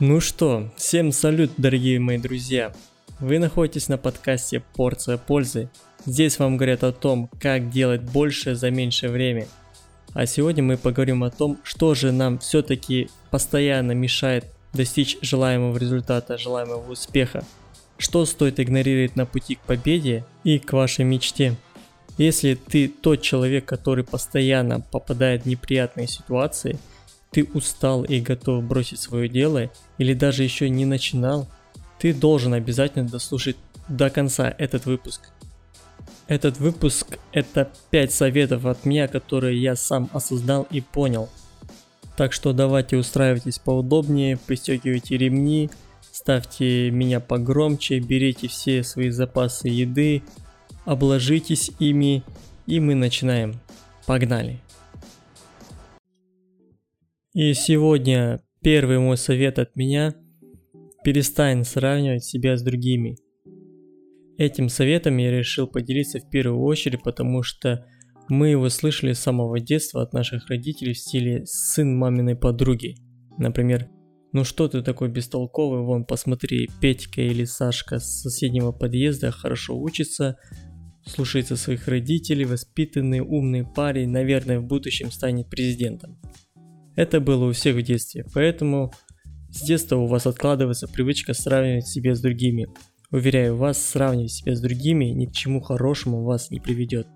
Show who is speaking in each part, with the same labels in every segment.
Speaker 1: Ну что, всем салют, дорогие мои друзья. Вы находитесь на подкасте «Порция пользы». Здесь вам говорят о том, как делать больше за меньшее время. А сегодня мы поговорим о том, что же нам все-таки постоянно мешает достичь желаемого результата, желаемого успеха. Что стоит игнорировать на пути к победе и к вашей мечте. Если ты тот человек, который постоянно попадает в неприятные ситуации – ты устал и готов бросить свое дело, или даже еще не начинал, ты должен обязательно дослушать до конца этот выпуск. Этот выпуск – это 5 советов от меня, которые я сам осознал и понял. Так что давайте устраивайтесь поудобнее, пристегивайте ремни, ставьте меня погромче, берите все свои запасы еды, обложитесь ими, и мы начинаем. Погнали! И сегодня первый мой совет от меня – перестань сравнивать себя с другими. Этим советом я решил поделиться в первую очередь, потому что мы его слышали с самого детства от наших родителей в стиле «сын маминой подруги». Например, «Ну что ты такой бестолковый, вон посмотри, Петька или Сашка с соседнего подъезда хорошо учится, слушается своих родителей, воспитанный, умный парень, наверное, в будущем станет президентом». Это было у всех в детстве, поэтому с детства у вас откладывается привычка сравнивать себя с другими. Уверяю вас, сравнивать себя с другими ни к чему хорошему вас не приведет.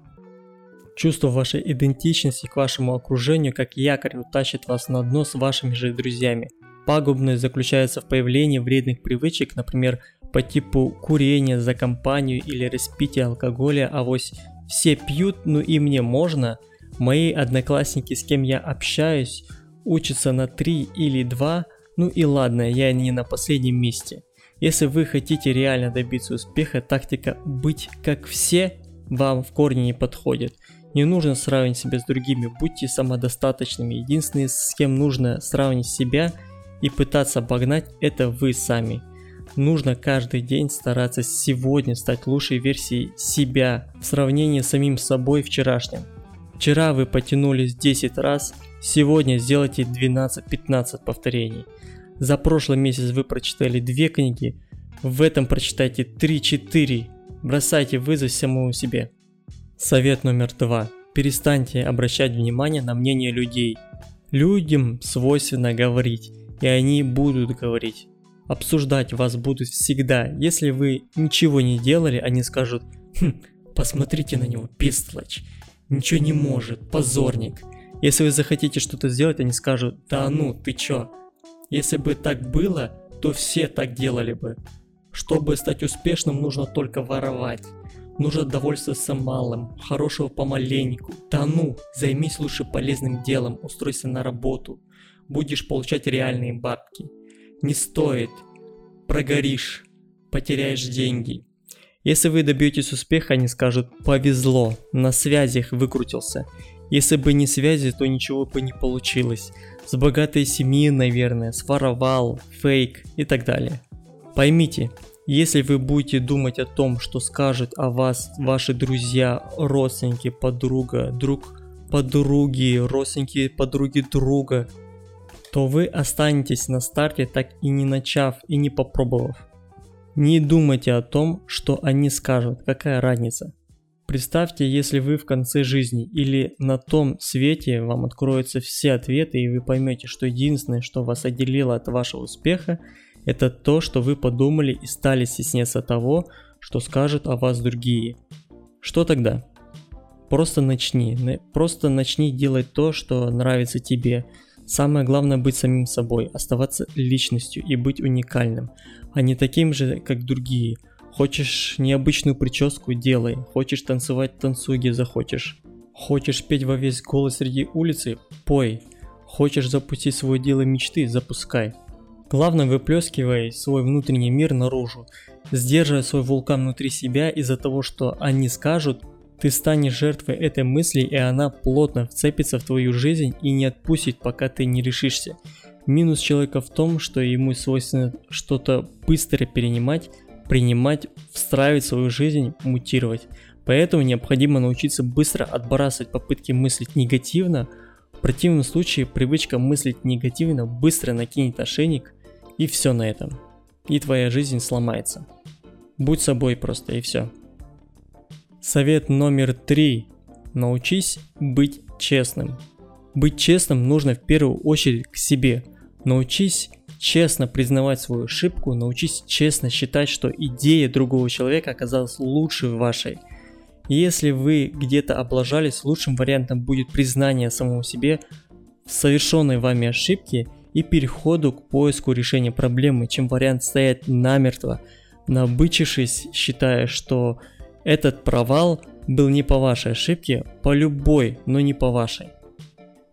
Speaker 1: Чувство вашей идентичности к вашему окружению как якорь утащит вас на дно с вашими же друзьями. Пагубность заключается в появлении вредных привычек, например, по типу курения за компанию или распития алкоголя, а вось все пьют, ну и мне можно. Мои одноклассники, с кем я общаюсь, учится на 3 или 2, ну и ладно, я не на последнем месте. Если вы хотите реально добиться успеха, тактика «быть как все» вам в корне не подходит. Не нужно сравнивать себя с другими, будьте самодостаточными. Единственное, с кем нужно сравнить себя и пытаться обогнать, это вы сами. Нужно каждый день стараться сегодня стать лучшей версией себя в сравнении с самим собой вчерашним. Вчера вы потянулись 10 раз, Сегодня сделайте 12-15 повторений. За прошлый месяц вы прочитали две книги, в этом прочитайте 3-4. Бросайте вызов самому себе. Совет номер два. Перестаньте обращать внимание на мнение людей. Людям свойственно говорить, и они будут говорить. Обсуждать вас будут всегда. Если вы ничего не делали, они скажут «Хм, посмотрите на него, бестлочь, ничего не может, позорник». Если вы захотите что-то сделать, они скажут, да ну, ты чё? Если бы так было, то все так делали бы. Чтобы стать успешным, нужно только воровать. Нужно довольствоваться малым, хорошего помаленьку. Да ну, займись лучше полезным делом, устройся на работу. Будешь получать реальные бабки. Не стоит. Прогоришь. Потеряешь деньги. Если вы добьетесь успеха, они скажут «повезло», на связях выкрутился. Если бы не связи, то ничего бы не получилось. С богатой семьи, наверное, своровал, фейк и так далее. Поймите, если вы будете думать о том, что скажут о вас ваши друзья, родственники, подруга, друг подруги, родственники, подруги друга, то вы останетесь на старте, так и не начав и не попробовав. Не думайте о том, что они скажут, какая разница. Представьте, если вы в конце жизни или на том свете вам откроются все ответы и вы поймете, что единственное, что вас отделило от вашего успеха, это то, что вы подумали и стали стесняться того, что скажут о вас другие. Что тогда? Просто начни, просто начни делать то, что нравится тебе. Самое главное быть самим собой, оставаться личностью и быть уникальным, а не таким же, как другие – Хочешь необычную прическу – делай. Хочешь танцевать – танцуй, где захочешь. Хочешь петь во весь голос среди улицы – пой. Хочешь запустить свое дело мечты – запускай. Главное, выплескивай свой внутренний мир наружу. Сдерживая свой вулкан внутри себя из-за того, что они скажут, ты станешь жертвой этой мысли, и она плотно вцепится в твою жизнь и не отпустит, пока ты не решишься. Минус человека в том, что ему свойственно что-то быстро перенимать, принимать, встраивать в свою жизнь, мутировать. Поэтому необходимо научиться быстро отбрасывать попытки мыслить негативно. В противном случае привычка мыслить негативно быстро накинет ошейник И все на этом. И твоя жизнь сломается. Будь собой просто и все. Совет номер три. Научись быть честным. Быть честным нужно в первую очередь к себе. Научись честно признавать свою ошибку, научись честно считать, что идея другого человека оказалась лучше вашей. Если вы где-то облажались, лучшим вариантом будет признание самому себе в совершенной вами ошибке и переходу к поиску решения проблемы, чем вариант стоять намертво, набычившись, считая, что этот провал был не по вашей ошибке, по любой, но не по вашей.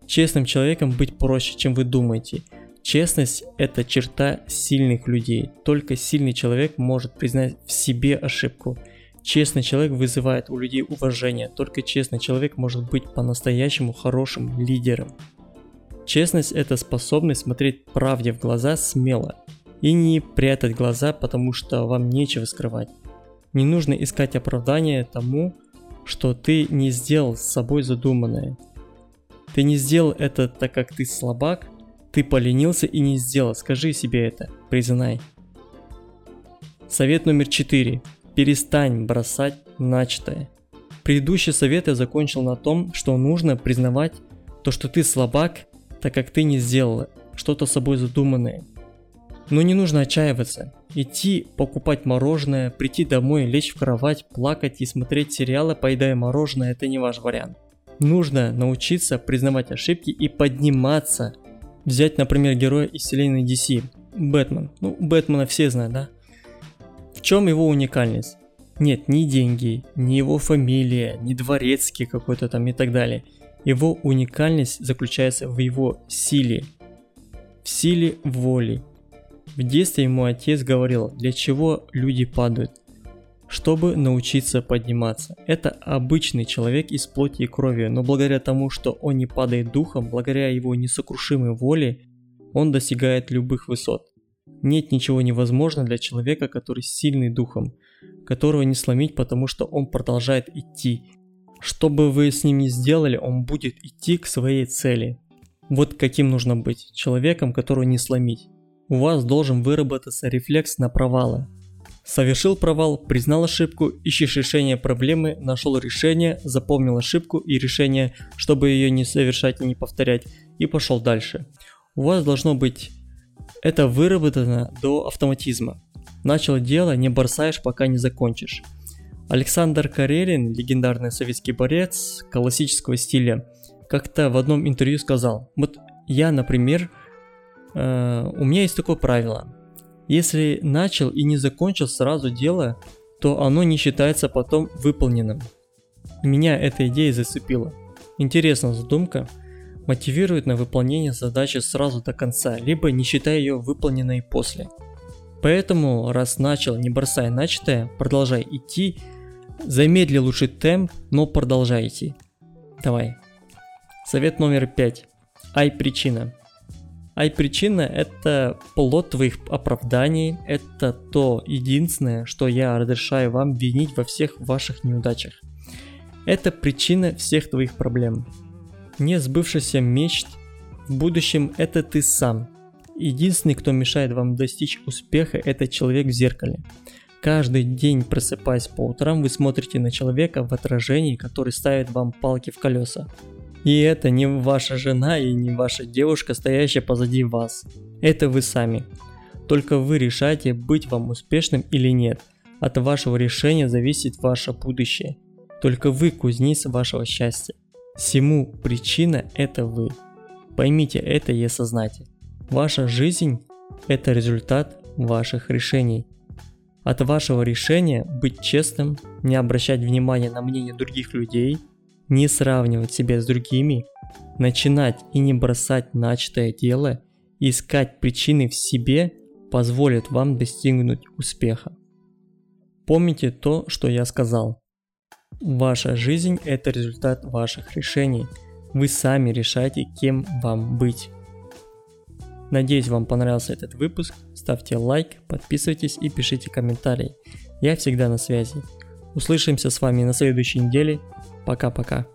Speaker 1: Честным человеком быть проще, чем вы думаете. Честность – это черта сильных людей. Только сильный человек может признать в себе ошибку. Честный человек вызывает у людей уважение. Только честный человек может быть по-настоящему хорошим лидером. Честность – это способность смотреть правде в глаза смело и не прятать глаза, потому что вам нечего скрывать. Не нужно искать оправдания тому, что ты не сделал с собой задуманное. Ты не сделал это так как ты слабак, ты поленился и не сделал. Скажи себе это, признай. Совет номер 4. Перестань бросать начатое. Предыдущий совет я закончил на том, что нужно признавать то, что ты слабак, так как ты не сделал что-то собой задуманное. Но не нужно отчаиваться. Идти покупать мороженое, прийти домой, лечь в кровать, плакать и смотреть сериалы, поедая мороженое – это не ваш вариант. Нужно научиться признавать ошибки и подниматься. Взять, например, героя из вселенной DC – Бэтмен. Ну, Бэтмена все знают, да? В чем его уникальность? Нет, ни деньги, ни его фамилия, ни дворецкий какой-то там и так далее. Его уникальность заключается в его силе. В силе воли, в детстве ему отец говорил, для чего люди падают. Чтобы научиться подниматься. Это обычный человек из плоти и крови, но благодаря тому, что он не падает духом, благодаря его несокрушимой воле, он достигает любых высот. Нет ничего невозможного для человека, который сильный духом, которого не сломить, потому что он продолжает идти. Что бы вы с ним ни сделали, он будет идти к своей цели. Вот каким нужно быть, человеком, которого не сломить у вас должен выработаться рефлекс на провалы. Совершил провал, признал ошибку, ищешь решение проблемы, нашел решение, запомнил ошибку и решение, чтобы ее не совершать и не повторять, и пошел дальше. У вас должно быть это выработано до автоматизма. Начал дело, не бросаешь, пока не закончишь. Александр Карелин, легендарный советский борец классического стиля, как-то в одном интервью сказал, вот я, например, Э, у меня есть такое правило. Если начал и не закончил сразу дело, то оно не считается потом выполненным. Меня эта идея зацепила. Интересная задумка. Мотивирует на выполнение задачи сразу до конца, либо не считая ее выполненной после. Поэтому, раз начал, не бросай начатое, продолжай идти, замедли лучше темп, но продолжай идти. Давай. Совет номер пять. Ай причина. А и причина это плод твоих оправданий, это то единственное, что я разрешаю вам винить во всех ваших неудачах. Это причина всех твоих проблем. Не сбывшийся мечт в будущем это ты сам. Единственный, кто мешает вам достичь успеха, это человек в зеркале. Каждый день просыпаясь по утрам, вы смотрите на человека в отражении, который ставит вам палки в колеса. И это не ваша жена и не ваша девушка, стоящая позади вас. Это вы сами. Только вы решаете, быть вам успешным или нет. От вашего решения зависит ваше будущее. Только вы кузнец вашего счастья. Всему причина это вы. Поймите это и осознайте. Ваша жизнь – это результат ваших решений. От вашего решения быть честным, не обращать внимания на мнение других людей – не сравнивать себя с другими, начинать и не бросать начатое дело, искать причины в себе позволит вам достигнуть успеха. Помните то, что я сказал. Ваша жизнь – это результат ваших решений. Вы сами решаете, кем вам быть. Надеюсь, вам понравился этот выпуск. Ставьте лайк, подписывайтесь и пишите комментарии. Я всегда на связи. Услышимся с вами на следующей неделе. Пока-пока.